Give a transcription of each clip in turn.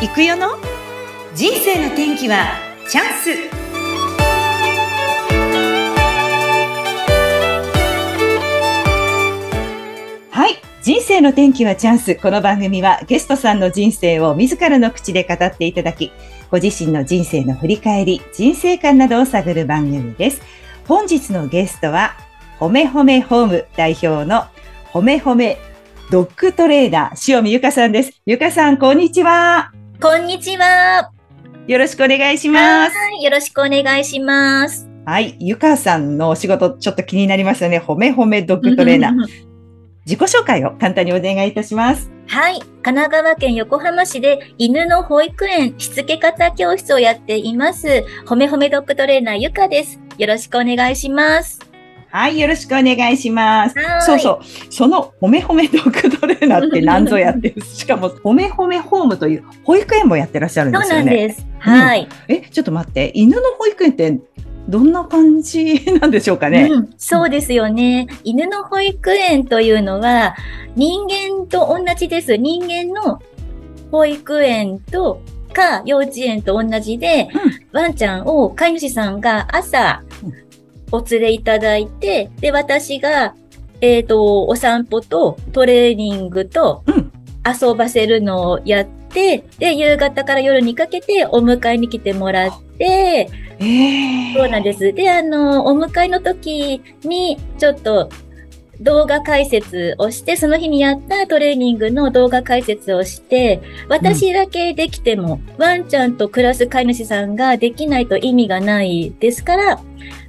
行くよの？人生の天気はチャンス。はい。人生の天気はチャンス。この番組はゲストさんの人生を自らの口で語っていただきご自身の人生の振り返り人生観などを探る番組です。本日のゲストはほめほめホーム代表のほめほめドッグトレーナー、塩見ゆかさんです。ゆかさん、こんにちは。こんにちは。よろしくお願いします。はい、よろしくお願いします。はい、ゆかさんのお仕事、ちょっと気になりましたね。ほめほめドッグトレーナー。自己紹介を簡単にお願いいたします。はい。神奈川県横浜市で犬の保育園しつけ方教室をやっています。ほめほめドッグトレーナーゆかです。よろしくお願いします。はい、よろしくお願いします。はいそうそう。そのほめほめドッグトレーナーって何ぞやってる。しかも、ほめほめホームという保育園もやってらっしゃるんでそうすよね。なんです。はい。え、ちょっと待って。犬の保育園ってどんな感じなんでしょうかね。うん、そうですよね。犬の保育園というのは人間と同じです。人間の保育園とか幼稚園と同じで、ワンちゃんを飼い主さんが朝うんお連れいただいて、で、私が、えっ、と、お散歩とトレーニングとうん遊ばせるのをやって、で、夕方から夜にかけてお迎えに来てもらって、えーそうなんです。で、あの、お迎えの時に、ちょっと動画解説をして、その日にやったトレーニングの動画解説をして、私だけできても、ワンちゃんと暮らす飼い主さんができないと意味がないですから、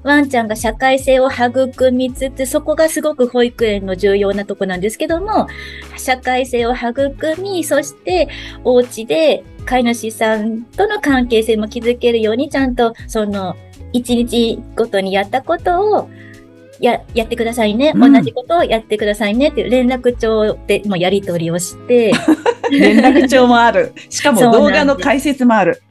ワンちゃんが社会性を育みつつ、そこがすごく保育園の重要なとこなんですけども、社会性を育み、そしてお家で飼い主さんとの関係性も築けるように、ちゃんとその一日ごとにやったことをややってくださいね、うん同じことをやってくださいねっていう連絡帳でもやり取りをして、連絡帳もある。しかも動画の解説もある。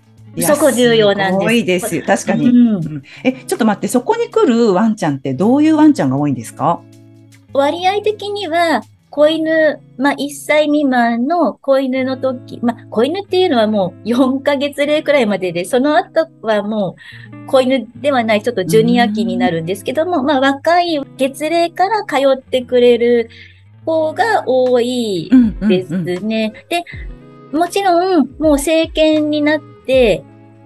そこ重要なんですすごいですよ。確かに。うんうんえ、ちょっと待って、そこに来るワンちゃんってどういうワンちゃんが多いんですか？割合的には、子犬、まあ、1歳未満の子犬の時、まあ、子犬っていうのはもう4ヶ月齢くらいまでで、その後はもう子犬ではない、ちょっとジュニア期になるんですけども、まあ、若い月齢から通ってくれる方が多いんですね。で、もちろん、もう成犬になって、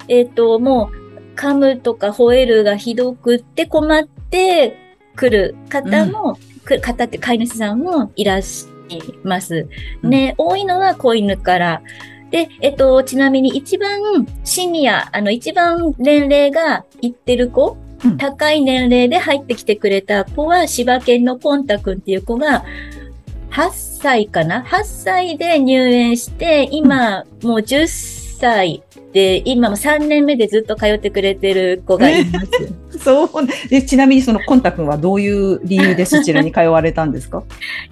えっ、と、もう、噛むとか吠えるがひどくって困ってくる方も、く方って飼い主さんもいらっしゃいます。ね、多いのは子犬から。で、えっと、ちなみに一番シニア、あの、一番年齢がいってる子、うん高い年齢で入ってきてくれた子は、柴犬のコンタ君っていう子が、8歳かな ?8 歳で入園して、今、もう10歳で、今も3年目でずっと通ってくれてる子がいます。そう。で、ちなみにそのコンタ君はどういう理由で そちらに通われたんですか？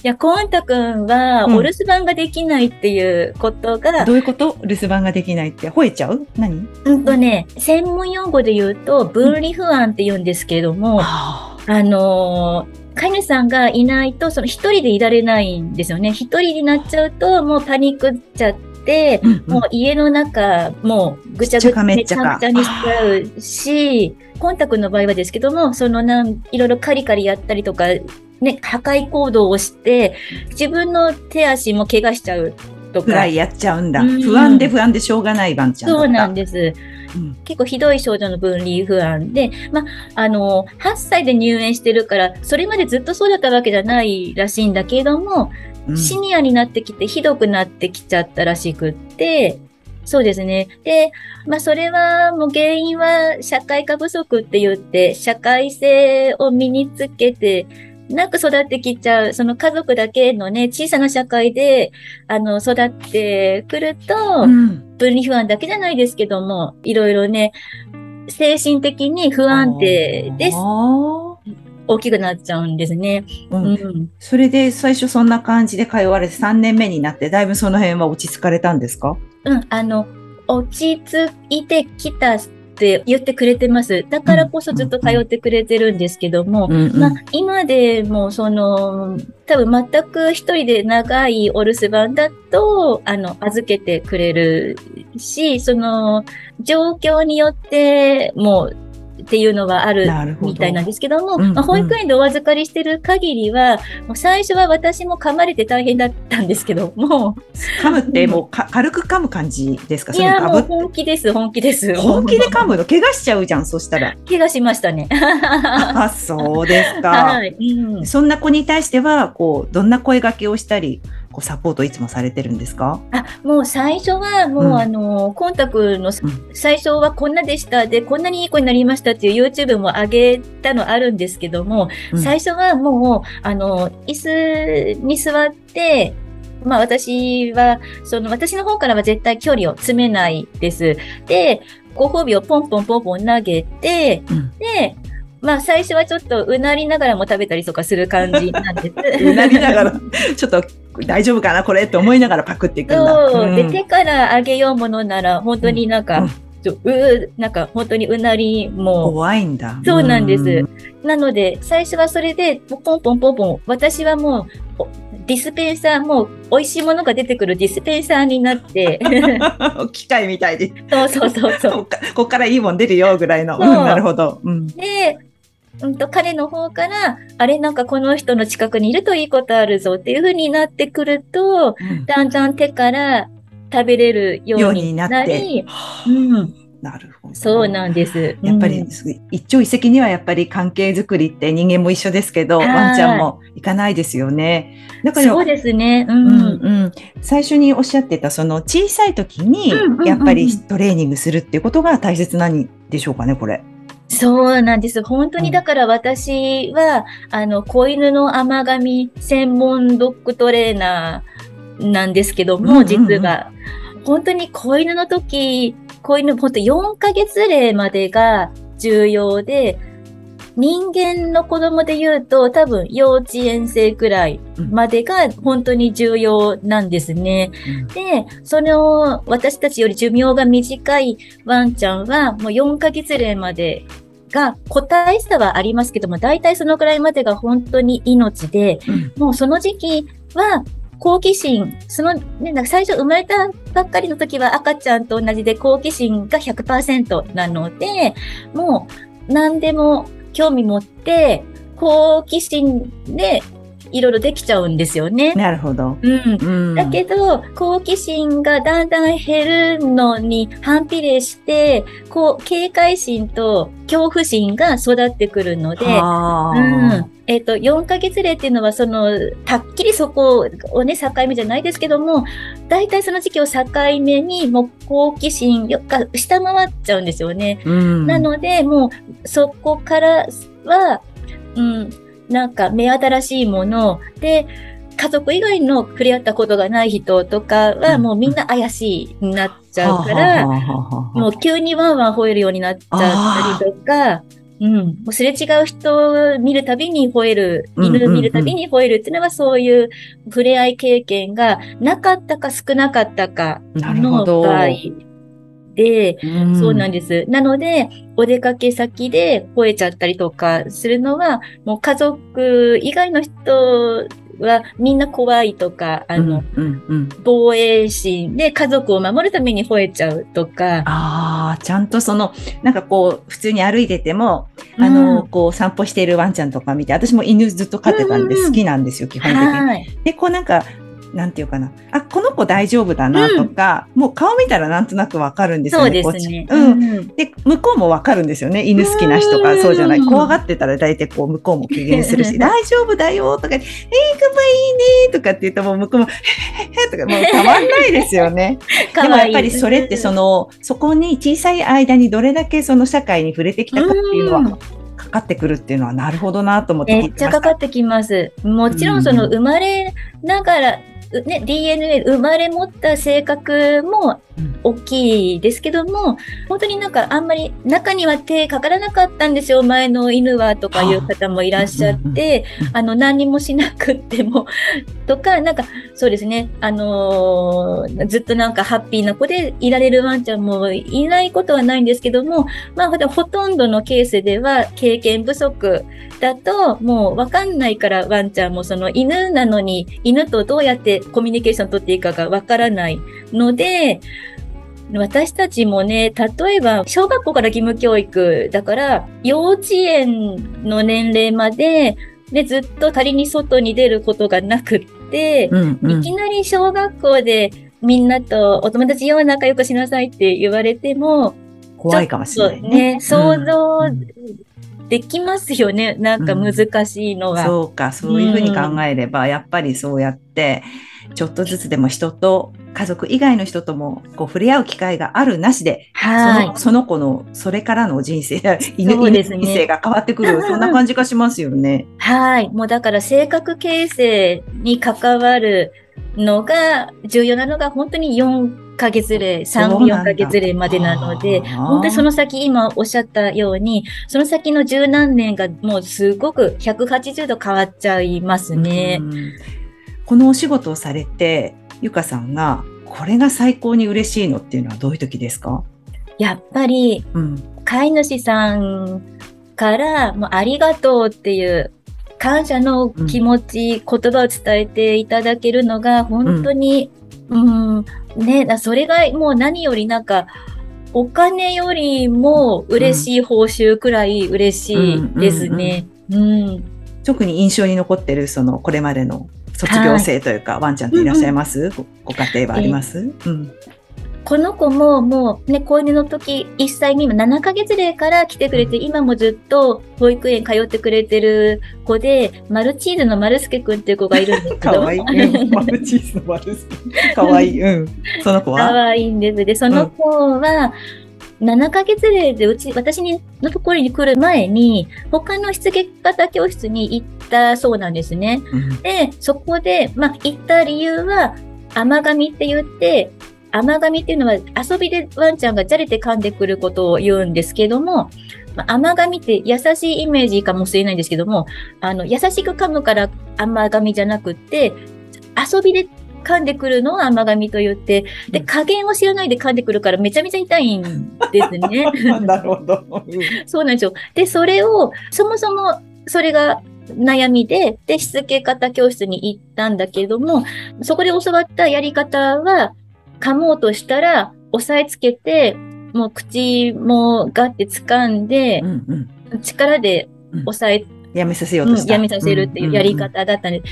いや、コンタ君は、うんお留守番ができないっていうことが、どういうこと？留守番ができないって。吠えちゃう？何？うんとね、専門用語で言うと、分離不安って言うんですけれども、ああのー飼い主さんがいないと、その一人でいられないんですよね。一人になっちゃうと、もうパニックっちゃって、もう家の中、もうぐちゃぐちゃめっちゃちゃにしちゃうし、コンタクトの場合はですけども、そのなん、いろいろカリカリやったりとか、ね、破壊行動をして、自分の手足も怪我しちゃうとか。くらいやっちゃうんだ。うん不安で不安でしょうがないワンちゃん。そうなんです。うん結構ひどい症状の分離不安で、まあ、あの、8歳で入園してるから、それまでずっとそうだったわけじゃないらしいんだけれども、うんシニアになってきてひどくなってきちゃったらしくって、そうですね。で、まあそれはもう原因は社会科不足って言って、社会性を身につけて、なく育ってきちゃう、その家族だけのね、小さな社会で、あの、育ってくると、うん。分離不安だけじゃないですけども、いろいろね、精神的に不安定であー。大きくなっちゃうんですね。ううん。ん。それで最初そんな感じで通われて3年目になってだいぶその辺は落ち着かれたんですか？うん、あの、落ち着いてきたって言ってくれてます。だからこそずっと通ってくれてるんですけども、うんうんまあ、今でも、その、多分全く一人で長いお留守番だと、あの、預けてくれるし、その、状況によってもっていうのはあるみたいなんですけども、どまあ、保育園でお預かりしてる限りは、もう最初は私も噛まれて大変だったんですけども。噛むってもうか軽く噛む感じですか？いや、もう本気です、本気です。本気で噛むの？怪我しちゃうじゃん、そしたら。怪我しましたね。あ、そうですか。はい、うん。そんな子に対しては、こう、どんな声掛けをしたり、こうサポートいつもされてるんですか？あもう最初はもう、うん、あのコンタクトの、最初はこんなでした。でこんなにいい子になりましたっていう YouTube も上げたのあるんですけども、うん、最初はもうあの椅子に座ってまあ私は、その私の方からは絶対距離を詰めないです。で、ご褒美をポンポンポンポン投げて、うん、で、まあ最初はちょっとうなりながらも食べたりとかする感じなんです。うなりながら、ちょっと大丈夫かなこれって思いながらパクっていくんだ。そう。で、手からあげようものなら、本当になんか、うんう、なんか本当にうなりも。怖いんだ。そうなんです。なので、最初はそれで、ポンポンポンポン、私はもう、ディスペンサー、もう美味しいものが出てくるディスペンサーになって。機械みたいで。そうそうそうそう。ここからいいもん出るよぐらいの。うん、なるほど。うん、で、うんと、彼の方から、あれなんかこの人の近くにいるといいことあるぞっていうふうになってくると、うん、だんだん手から食べれるようになり、うん、なるほど。そうなんです。やっぱり、一朝一夕にはやっぱり関係づくりって人間も一緒ですけど、ワンちゃんもいかないですよね。だから、そうですね。うん、うん、うん。最初におっしゃってた、その小さい時に、やっぱりトレーニングするっていうことが大切なんでしょうかね、これ。そうなんです。本当にだから私は、うん、あの、子犬の甘噛み専門ドッグトレーナーなんですけども、実は。本当に子犬の時、子犬、本当4ヶ月例までが重要で、人間の子供で言うと多分幼稚園生くらいまでが本当に重要なんですね。うん、で、その私たちより寿命が短いワンちゃんはもう4ヶ月例までが個体差はありますけども、大体そのくらいまでが本当に命で、うん、もうその時期は好奇心、その、ね、なんか最初生まれたばっかりの時は赤ちゃんと同じで好奇心が100%なので、もう何でも興味持って、好奇心でいろいろできちゃうんですよね。なるほど。うん。うん、だけど、好奇心がだんだん減るのに反比例して、こう、警戒心と恐怖心が育ってくるので、うん。えっ、ー、と、4ヶ月例っていうのは、その、はっきりそこをね、境目じゃないですけども、大体その時期を境目に、もう好奇心が下回っちゃうんですよね。うん、なので、もう、そこからは、うん、なんか目新しいもので、家族以外の触れ合ったことがない人とかはもうみんな怪しいになっちゃうから、もう急にワンワン吠えるようになっちゃったりとか、うん。もうすれ違う人を見るたびに吠える、犬見るたびに吠えるっていうのはそういう触れ合い経験がなかったか少なかったかの場合で、うん、そうなんです。なので、お出かけ先で吠えちゃったりとかするのは、もう家族以外の人はみんな怖いとか、あの、うんうんうん、防衛心で家族を守るために吠えちゃうとか。ああ、ちゃんとその、なんかこう、普通に歩いてても、あの、こう散歩しているワンちゃんとか見て、私も犬ずっと飼ってたんで好きなんですよ、基本的に。で、こうなんか、なんていうかな。あ、この子大丈夫だなとか、うん、もう顔見たらなんとなくわかるんですよね。そうですね。うん。で、向こうもわかるんですよね。犬好きな人が、そうじゃない。怖がってたら大体こう、向こうも機嫌するし、大丈夫だよとか、えー、かわいいねとかって言っても、向こうも、へへへとか、もうたまんないですよ ね。でもやっぱりそれってその、そこに小さい間にどれだけその社会に触れてきたかっていうのは、かかってくるっていうのはなるほどなと思ってめっちゃかかってきます。もちろんその生まれながら、ね、DNA 生まれ持った性格も大きいですけども、本当になんかあんまり中には手かからなかったんですよ、前の犬はとかいう方もいらっしゃって、あ の、何もしなくっても。とか、なんかそうですね、あのー、ずっとなんかハッピーな子でいられるワンちゃんもいないことはないんですけども、まあ、ほとんどのケースでは経験不足だと、もうわかんないからワンちゃんもその犬なのに、犬とどうやってコミュニケーション取っていいかがわからないので、私たちもね、例えば、小学校から義務教育だから、幼稚園の年齢まで、で、ずっと仮に外に出ることがなくって、うんうん、いきなり小学校でみんなとお友達よう仲良くしなさいって言われても、怖いかもしれないね。ね想像できますよね、うん、なんか難しいのが、うん、そうか、そういうふうに考えれば、やっぱりそうやって、ちょっとずつでも人と家族以外の人ともこう触れ合う機会があるなしで、はい、そのその子のそれからの人生、犬、ね、人生が変わってくる、そんな感じがしますよね。はい。もうだから性格形成に関わるのが、重要なのが本当に4ヶ月例、3、4ヶ月例までなので、本当にその先、今おっしゃったように、その先の十何年がもうすごく180度変わっちゃいますね。このお仕事をされて、ゆかさんが、これが最高に嬉しいのっていうのはどういう時ですか？やっぱり、うん、飼い主さんからもうありがとうっていう感謝の気持ち、うん、言葉を伝えていただけるのが本当に、うん、うんね、それがもう何よりなんか、お金よりも嬉しい報酬くらい嬉しいですね。うん。特に印象に残ってる、その、これまでの卒業生というか、はい、ワンちゃんっていらっしゃいます、うん、ご家庭はあります、うん、この子ももうね、子犬の時、1歳未満、7ヶ月齢から来てくれて、今もずっと保育園通ってくれてる子で、マルチーズの丸助くんっていう子がいるんですけど。かわいい。マルチーズの丸助。かわいい。うん。その子はかわいいんです。で、その子は、7ヶ月齢でうち、私のところに来る前に、他のしつけ方教室に行ったそうなんですね。うん、で、そこで、まあ、行った理由は、甘噛みって言って、甘噛みっていうのは遊びでワンちゃんがじゃれて噛んでくることを言うんですけども、まあ、甘噛みって優しいイメージかもしれないんですけども、あの、優しく噛むから甘噛みじゃなくって、遊びで噛んでくるのを甘噛みと言って、で、加減を知らないで噛んでくるからめちゃめちゃ痛いんですね。なるほど。そうなんですよ。で、それを、そもそもそれが悩みで、で、しつけ方教室に行ったんだけども、そこで教わったやり方は、噛もうとしたら、押さえつけて、もう口もガッて掴んで、うんうん、力で押さえ、うん、やめさせようとした、うん、やめさせるっていうやり方だったんで、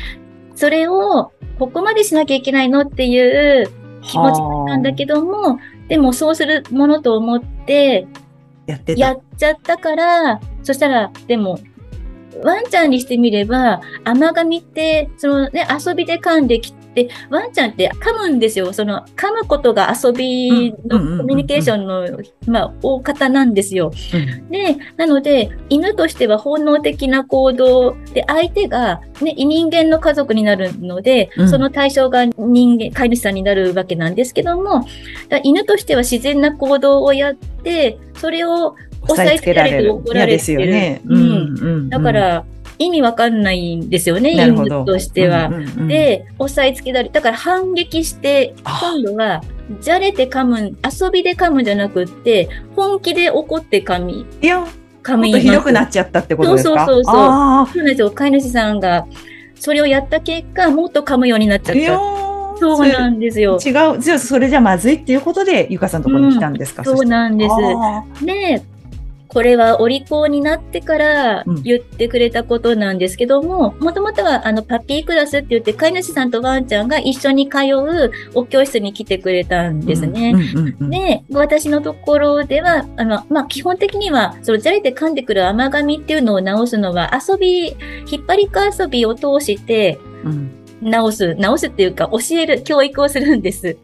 それを、ここまでしなきゃいけないのっていう気持ちなんだけども、でもそうするものと思って、やってやっちゃったから、そしたら、でも、ワンちゃんにしてみれば、甘噛みって、そのね、遊びで噛んできで、ワンちゃんって噛むんですよ。その、噛むことが遊びのコミュニケーションの、まあ、大方なんですよ。で、なので、犬としては本能的な行動で、相手が、ね、人間の家族になるので、その対象が人間、飼い主さんになるわけなんですけども、犬としては自然な行動をやって、それを押さえつけられて怒られてる。ね、うん。だから、意味わかんないんですよね、犬としては。うんうんうん、で、押さえつけたり、だから反撃して、今度は、じゃれて噛む、遊びで噛むじゃなくって、本気で怒って噛み。いや、噛みひどくなっちゃったってことですか？そうそうそうそう。そうなんですよ。飼い主さんが、それをやった結果、もっと噛むようになっちゃった。そうなんですよ。違う、じゃあそれじゃまずいっていうことで、ゆかさんのところに来たんですか、うん、そうなんです。で、これはお利口になってから言ってくれたことなんですけども、もともとはあのパピークラスって言って飼い主さんとワンちゃんが一緒に通うお教室に来てくれたんですね。で、私のところでは、あの、まあ、基本的には、そのじゃれて噛んでくる甘噛みっていうのを直すのは遊び、引っ張りか遊びを通して直す、直すっていうか教える、教育をするんです。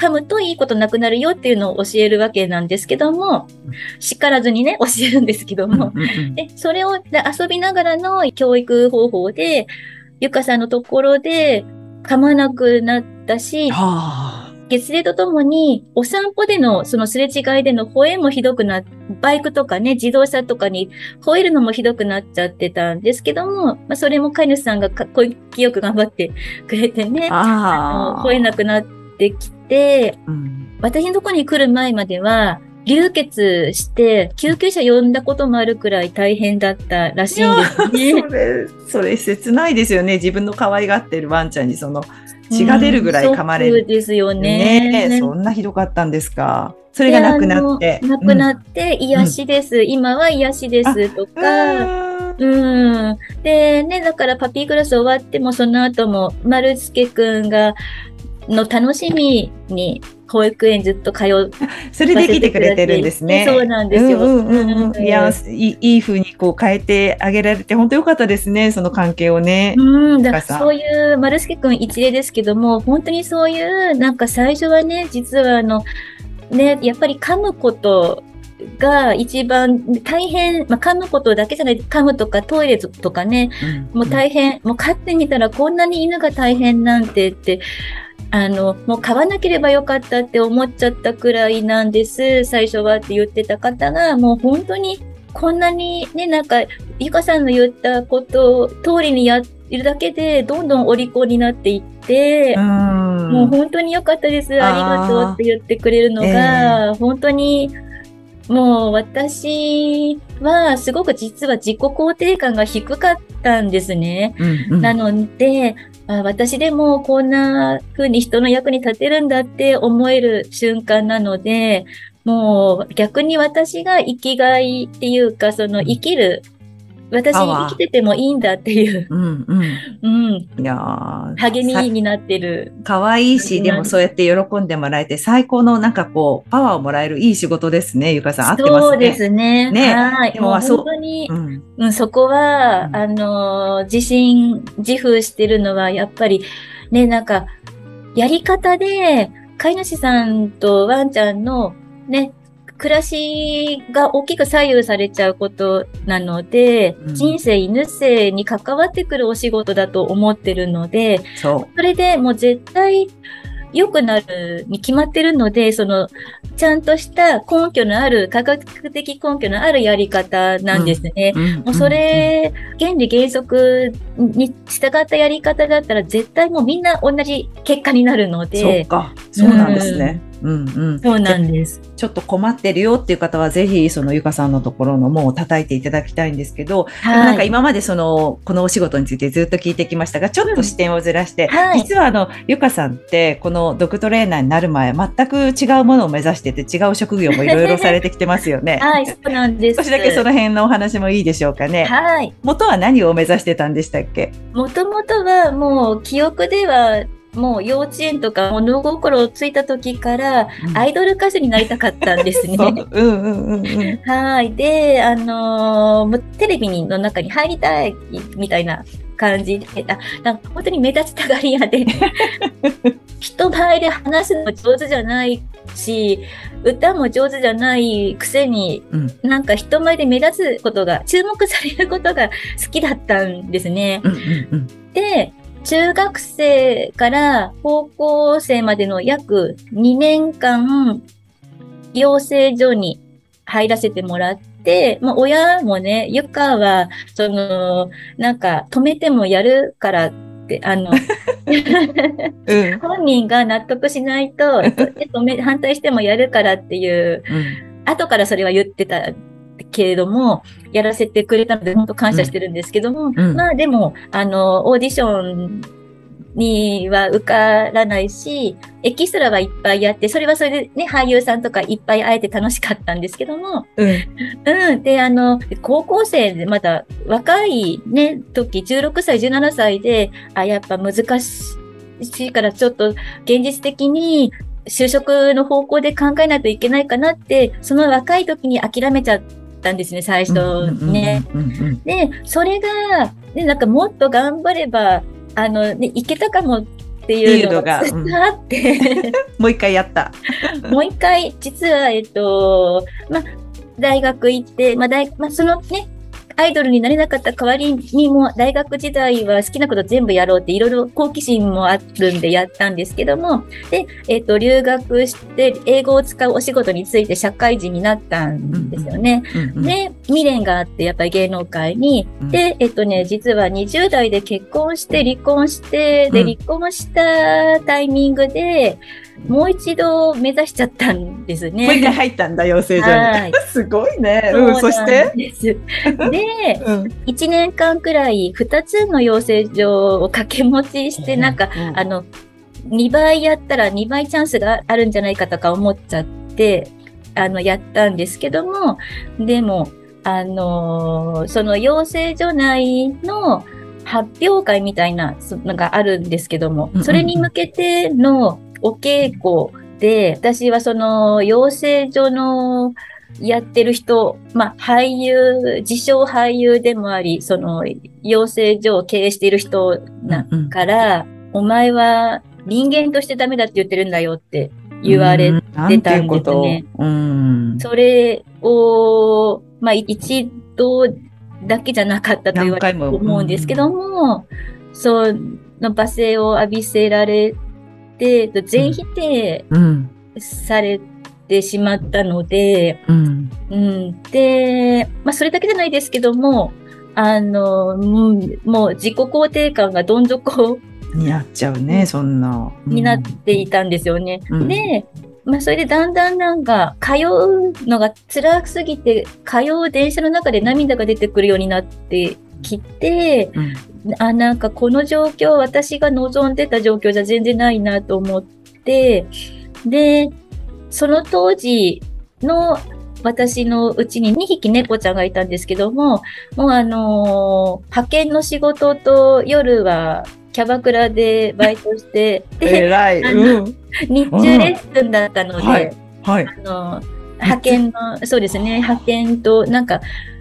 噛むといいことなくなるよっていうのを教えるわけなんですけども、叱らずにね、教えるんですけども、でそれを遊びながらの教育方法で、ゆかさんのところで噛まなくなったし、月齢とともに、お散歩での、そのすれ違いでの吠えもひどくな、バイクとかね、自動車とかに吠えるのもひどくなっちゃってたんですけども、まあ、それも飼い主さんがかっこよく頑張ってくれてね、あの吠えなくなってきて、うん、私のとこに来る前までは、流血して救急車呼んだこともあるくらい大変だったらしいんですね。それ、それ切ないですよね。自分の可愛がってるワンちゃんにその血が出るぐらい噛まれる。ショックですよね。ねえそんなひどかったんですか？それがなくなって。なくなって、癒しです、今は癒しですとうんか、うん。で、ね、だからパピークラス終わっても、その後も、丸助くんが、の楽しみに、保育園ずっと通う。それできてくれてるんですね。そうなんですよ。うんうんうんうん。いや、ういいいい風にこう変えてあげられて、本当良かったですね、その関係をね。ん、だかさそういう、丸助くん一例ですけども、本当にそういう、なんか最初はね、実はあの、ね、やっぱり噛むことが一番大変、まあ、噛むことだけじゃない、噛むとかトイレとかね、もう大変、もう飼ってみたらこんなに犬が大変なんてって、あの、もう飼わなければよかったって思っちゃったくらいなんです、最初はって言ってた方が、もう本当にこんなにね、なんか、ゆかさんの言ったこと通りにやってるだけで、どんどんお利口になっていって、うん。もう本当に良かったです、ありがとうって言ってくれるのが、本当に、もう私はすごく実は自己肯定感が低かったんですね。うんうん。なので、あ私でもこんな風に人の役に立てるんだって思える瞬間なので、もう逆に私が生きがいっていうか、その生きる、私生きててもいいんだっていう、うんうん。うん、いやー励みさになってる。可愛いし、でもそうやって喜んでもらえて、最高のなんかこう、パワーをもらえるいい仕事ですね、ゆかさん。合ってますね。そうですね。ねはい。でもそう本当に、うん。うん、そこは、うんあのー、自信、自負してるのは、やっぱり、ね、なんか、やり方で、飼い主さんとワンちゃんの、ね、暮らしが大きく左右されちゃうことなので、うん人生、犬生に関わってくるお仕事だと思ってるので、そそれでもう絶対良くなるに決まってるので、その、ちゃんとした根拠のある、科学的根拠のあるやり方なんですね。う。うんもうそ、れ、原理原則に従ったやり方だったら絶対もうみんな同じ結果になるのそうで、か。そうなんですね。うんうん。そうなんです。ちょっと困ってるよっていう方は、ぜひ、そのゆかさんのところの門を叩いていただきたいんですけど、でもなんかはい。今までその、このお仕事についてずっと聞いてきましたが、ちょっと視点をずらして、はい実はあの、ゆかさんって、このドッグトレーナーになる前、全く違うものを目指してて、違う職業もいろいろされてきてますよね。はい、そうなんです。少しだけその辺のお話もいいでしょうかね。はい。元は何を目指してたんでしたっけ？もともとはもう記憶では、もう幼稚園とか物心をついた時からアイドル歌手になりたかったんですね。そううんうんうんうん。はい。で、あのーもうテレビの中に入りたいみたいな感じで、あなんか本当に目立ちたがり屋で、人前で話すのも上手じゃないし、歌も上手じゃないくせに、うんなんか人前で目立つことが、注目されることが好きだったんですね。うんうんで、中学生から高校生までの約2年間、養成所に入らせてもらって、まあ、親もね、ゆかは、その、なんか、止めてもやるからって、あの、うん。本人が納得しないと、止め、反対してもやるからっていう、うん。後からそれは言ってたけれども、やらせてくれたので、本当感謝してるんですけども、うん。まあでも、あの、オーディションには受からないし、エキストラはいっぱいやって、それはそれでね、俳優さんとかいっぱい会えて楽しかったんですけども、うん。うん。で、あの、高校生でまだ若いね、時、16歳、17歳で、あ、やっぱ難しいからちょっと現実的に就職の方向で考えないといけないかなって、その若い時に諦めちゃったんですね、最初ね。で、それが、ね、なんかもっと頑張れば、あの、ね、いけたかもっていうのがっていうん もう一回やった。もう一回、実は、えっと、まあ、大学行って、まあ、大、まあ、そのね、アイドルになれなかった代わりにも、大学時代は好きなこと全部やろうって、いろいろ好奇心もあるんでやったんですけども、で、えっと、留学して、英語を使うお仕事について社会人になったんですよね。うんうん。で、未練があって、やっぱり芸能界に。うん。で、えっとね、実は20代で結婚して、離婚して、で、うん。離婚したタイミングで、もう一度目指しちゃったんですね。もう一回入ったんだ、養成所はい。に。すごいね。うん、そしそうなてんですで、うん。1年間くらい2つの養成所を掛け持ちして、なんか、あの、2倍やったら2倍チャンスがあるんじゃないかとか思っちゃって、あの、やったんですけども、でも、あのー、その養成所内の発表会みたいなのがあるんですけども、それに向けてのお稽古で、私はその養成所のやってる人、まあ、俳優、自称俳優でもあり、その養成所を経営している人だから、うんうん、お前は人間としてダメだって言ってるんだよって言われてたんですね。うん、それを、まあ、一度だけじゃなかったと言われると思うんですけども、うん、その罵声を浴びせられて、全否定されてしまったので、うん、うん、で、まあ、それだけじゃないですけども、あの、もう自己肯定感がどん底になっちゃうね、そんな。になっていたんですよね。うん、で、まあ、それでだんだんなんか、通うのが辛すぎて、通う電車の中で涙が出てくるようになってきて、うん、あ、なんかこの状況、私が望んでた状況じゃ全然ないなと思って、で、その当時の私のうちに2匹猫ちゃんがいたんですけども、もうあのー、派遣の仕事と夜はキャバクラでバイトして、偉い、うん、日中レッスンだったので、はい、はい、あの派遣の、そうですね、派遣と、なんか、は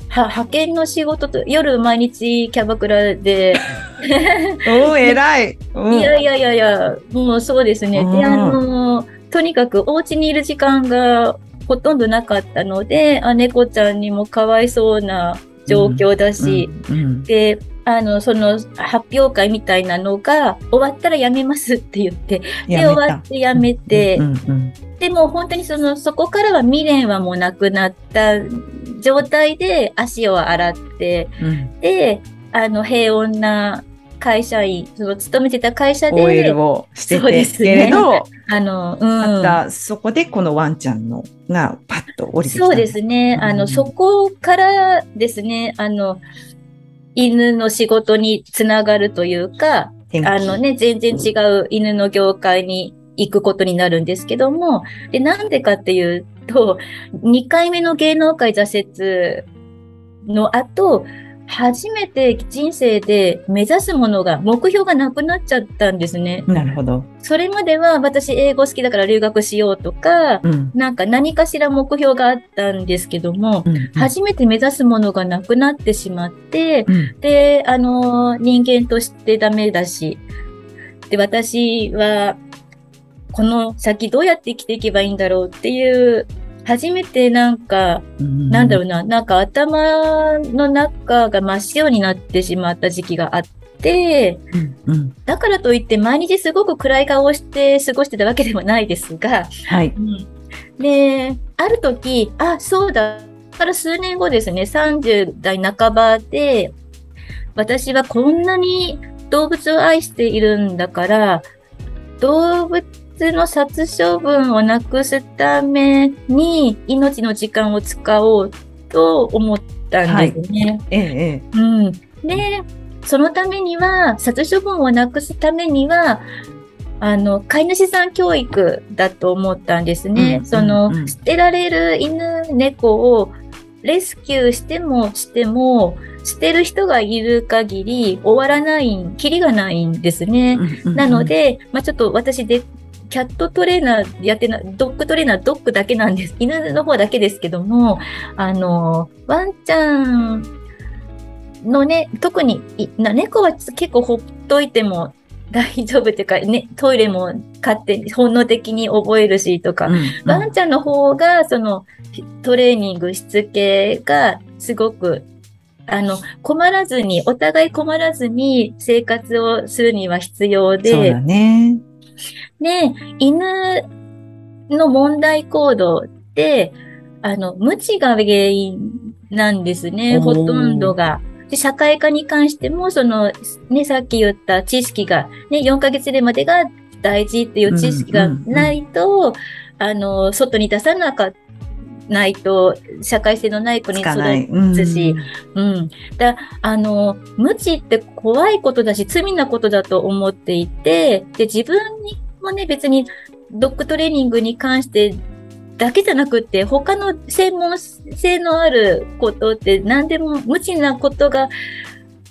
派遣の仕事と夜毎日キャバクラで。お偉い、うん、いやいやいやいや、もうそうですね。で、あの、とにかくお家にいる時間がほとんどなかったので、あ猫ちゃんにもかわいそうな状況だし、うんうんうん、で、あの、その発表会みたいなのが終わったらやめますって言って、で、終わってやめて、うんうんうん、でも本当にその、そこからは未練はもうなくなった状態で足を洗って、うん、で、あの、平穏な会社員、その勤めてた会社で。OL をしてて、すけれど、あの、うん。また、そこでこのワンちゃんのがパッと降りてきた。そうですね。あの、そこからですね、あの、犬の仕事につながるというか、あのね、全然違う犬の業界に行くことになるんですけども、で、なんでかっていうと、2回目の芸能界挫折の後、初めて人生で目指すものが、目標がなくなっちゃったんですね。なるほど。それまでは私英語好きだから留学しようとか、うん、なんか何かしら目標があったんですけども、うんうん、初めて目指すものがなくなってしまって、うん、で、あの、人間としてダメだし、で、私は、この先どうやって生きていけばいいんだろうっていう初めてなんか、うん、なんだろうな、なんか頭の中が真っ白になってしまった時期があって、うんうん、だからといって毎日すごく暗い顔をして過ごしてたわけでもないですが、はい。うん、で、ある時、あ、そうだ、から数年後ですね、30代半ばで、私はこんなに動物を愛しているんだから、動物の殺処分をなくすために命の時間を使おうと思ったんですね。はい、ええ、うん。で、そのためには、殺処分をなくすためには、あの、飼い主さん教育だと思ったんですね。うん、その、捨てられる犬、猫をレスキューしてもしても、捨てる人がいる限り終わらない、キリがないんですね。なので、まあ、ちょっと私でキャットトレーナーやってな、ドッグトレーナー、ドッグだけなんです。犬の方だけですけども、あの、ワンちゃんのね、特に、な猫は結構ほっといても大丈夫っていうか、ね、トイレも勝手に本能的に覚えるしとか、うんうん、ワンちゃんの方が、その、トレーニング、しつけがすごくあの、困らずに、お互い困らずに生活をするには必要で、そうだね。で、犬の問題行動って、あの、無知が原因なんですね、ほとんどが。で社会科に関しても、その、ね、さっき言った知識が、ね、4ヶ月でまでが大事っていう知識がないと、あの、外に出さなかった。ないと社会性のない子に育つし、うん、うん。だあの、無知って怖いことだし、罪なことだと思っていて、で、自分にもね、別にドッグトレーニングに関してだけじゃなくって、他の専門性のあることって何でも無知なことが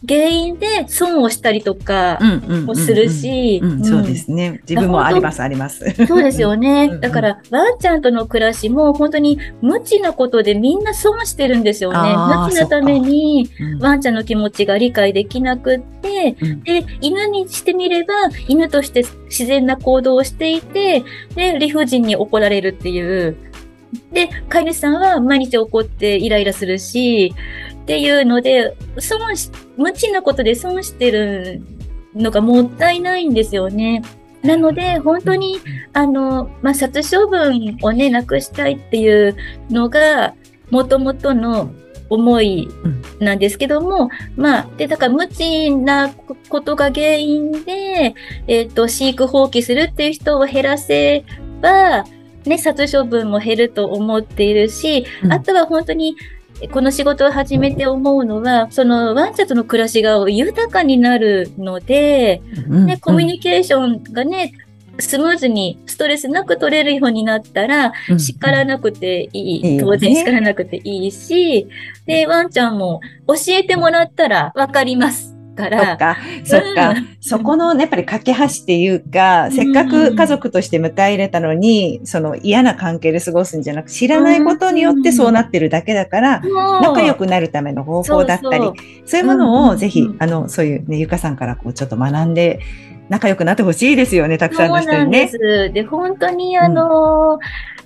原因で損をしたりとかもするし、そうですね。自分もあります、あります。そうですよね。だから、ワンちゃんとの暮らしも本当に無知なことでみんな損してるんですよね。無知のために、ワンちゃんの気持ちが理解できなくって、うん、で、犬にしてみれば、犬として自然な行動をしていて、で、理不尽に怒られるっていう。で、飼い主さんは毎日怒ってイライラするし、っていうので、損し、無知なことで損してるのがもったいないんですよね。なので、本当に、あの、まあ、殺処分をね、なくしたいっていうのが、もともとの思いなんですけども、うん、まあ、で、だから無知なことが原因で、えっ、ー、と、飼育放棄するっていう人を減らせば、ね、殺処分も減ると思っているし、うん、あとは本当にこの仕事を始めて思うのは、そのワンちゃんとの暮らしが豊かになるので、ね、コミュニケーションがね、スムーズにストレスなく取れるようになったら、叱らなくていい。当然叱らなくていいし、で、ワンちゃんも教えてもらったらわかります。から。そっか、そっか、うん、そこの、ね、やっぱり架け橋っていうか、せっかく家族として迎え入れたのに、その嫌な関係で過ごすんじゃなく、知らないことによってそうなってるだけだから、仲良くなるための方法だったり、そういうものをぜひ、あの、そういうね、ゆかさんからこうちょっと学んで、仲良くなってほしいですよね、たくさんの人にね。そうなんです。で、本当にあの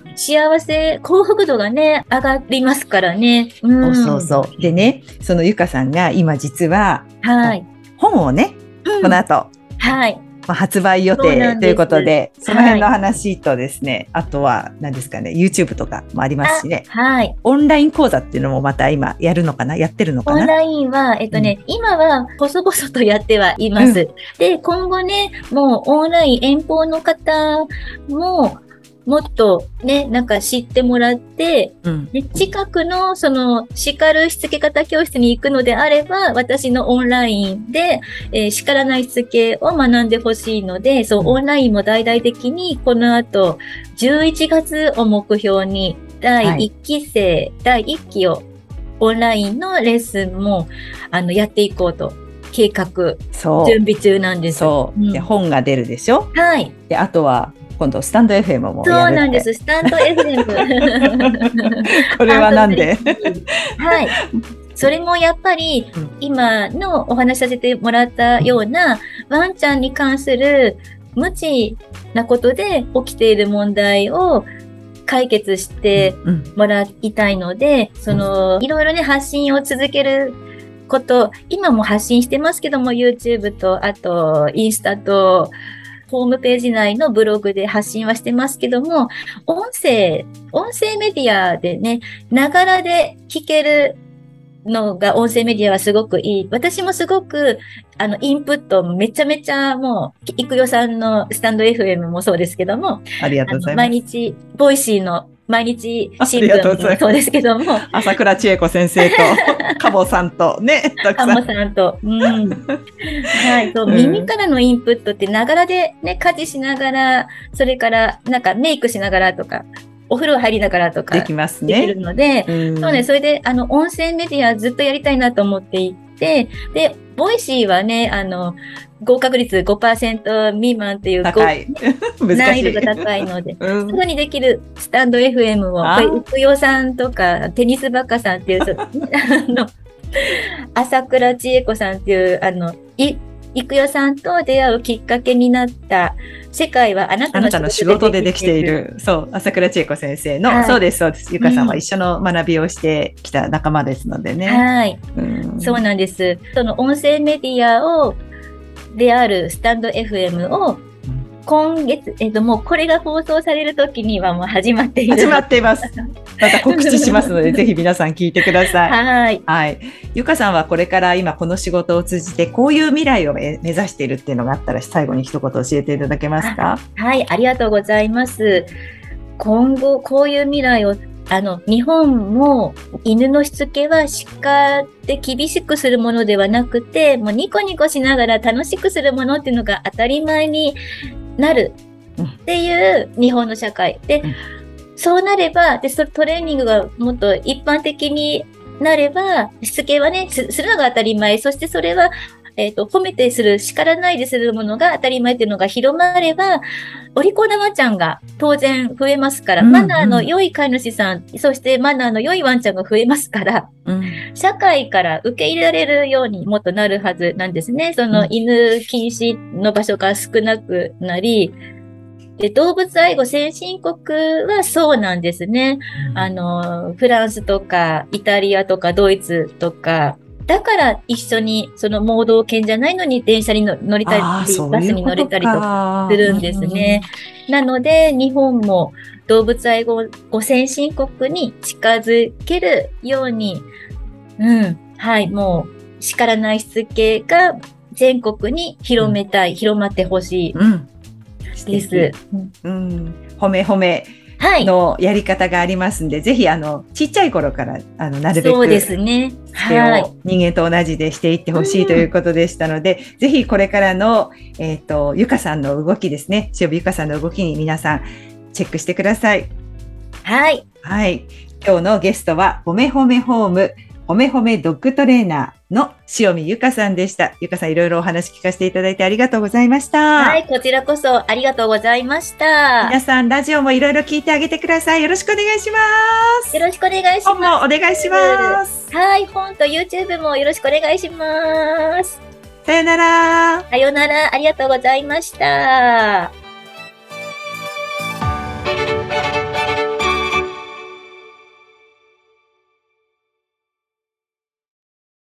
ー、幸せ、幸福度がね、上がりますからね。うん、そうそうそう。でね、そのゆかさんが今実は、はい。本をね、うん、この後、はい。まあ、発売予定ということで、その辺の話とですね、はい、あとは何ですかね、YouTube とかもありますしね。はい。オンライン講座っていうのもまた今やるのかな？やってるのかな？オンラインは、えっとね、うん、今は細々とやってはいます。うん、で、今後ね、もうオンライン遠方の方も、もっとね、なんか知ってもらって、うん、近くのその叱るしつけ方教室に行くのであれば、私のオンラインで、えー、叱らないしつけを学んでほしいので、そう、オンラインも大々的にこの後、11月を目標に、第1期生、はい、第1期をオンラインのレッスンも、あの、やっていこうと計画、準備中なんです。そう。うん、で、本が出るでしょ？はい。で、あとは、今度スタンド FM もそうなんです。スタンド FM。これはなんで？はい。それもやっぱり、今のお話しさせてもらったような、ワンちゃんに関する無知なことで起きている問題を解決してもらいたいので、その、いろいろね、発信を続けること、今も発信してますけども、YouTube と、あと、インスタと、ホームページ内のブログで発信はしてますけども、音声、音声メディアでね、ながらで聞けるのが音声メディアはすごくいい。私もすごく、あの、インプットめちゃめちゃもう、いくよさんのスタンド FM もそうですけども、ありがとうございます。毎日、ボイシーの毎日新聞もそうですけども。朝倉千恵子先生と、カボさんとね、カボさんと。うん。はい。そう、耳からのインプットってながらでね、家事しながら、それからなんかメイクしながらとか、お風呂入りながらとか。できますね。できるので、そうね、それで、あの、音声メディアずっとやりたいなと思っていて、で、ボイシーはね、あの、合格率5%未満っていう高い 難易度が高いので、うん、すぐにできるスタンド FM を、うくよさんとか、テニスバカさんっていう、あの、朝倉千恵子さんっていう、あの、い、いくよさんと出会うきっかけになった世界はあなたの仕事でできている。そう、朝倉千恵子先生の、はい、そうです、そうです。ゆかさんは一緒の学びをしてきた仲間ですのでね。はい、うん。そうなんです。その音声メディアをであるスタンド FM を今月、えっ、と、もうこれが放送される時にはもう始まっている。始まっています。また告知しますので、ぜひ皆さん聞いてください。はい。はい。ゆかさんはこれから今この仕事を通じて、こういう未来を目指しているっていうのがあったら、最後に一言教えていただけますか？はい、ありがとうございます。今後、こういう未来をあの、日本も犬のしつけは鹿で厳しくするものではなくて、もうニコニコしながら楽しくするものっていうのが当たり前になるっていう日本の社会。で、うんそうなれば、で、そトレーニングがもっと一般的になれば、しつけはね、すするのが当たり前。そしてそれは、えっ、と、褒めてする、叱らないでするものが当たり前っていうのが広まれば、お利口なワンちゃんが当然増えますから、うんマナーの良い飼い主さん、そしてマナーの良いワンちゃんが増えますから、うん。社会から受け入れられるようにもっとなるはずなんですね。そのうん犬禁止の場所が少なくなり、で動物愛護先進国はそうなんですね。あの、フランスとか、イタリアとか、ドイツとか、だから一緒に、その盲導犬じゃないのに電車に乗乗りたり、バスに乗れたりとかかするんですね。なので、日本も動物愛護ご先進国に近づけるように、うん、はい、もう、叱らないしつけが全国に広めたい、広まってほしいうん。です。うん。褒め褒めはい。のやり方がありますんで、ぜひ、あの、ちっちゃい頃から、あの、なるべく。そうですね。はい。を人間と同じでしていってほしいということでしたので、ぜひこれからの、えっ、と、ゆかさんの動きですね。塩見ゆかさんの動きに皆さんチェックしてください。はい。はい。今日のゲストは、ほめほめホーム、ほめほめドッグトレーナーの塩見ゆかさんでした。ゆかさん、いろいろお話聞かせていただいてありがとうございました。はい。こちらこそありがとうございました。皆さん、ラジオもいろいろ聞いてあげてください。よろしくお願いします。よろしくお願いし本まもお願いします。す。はい。本と YouTube もよろしくお願いします。さよなら。さようなら。ありがとうございました。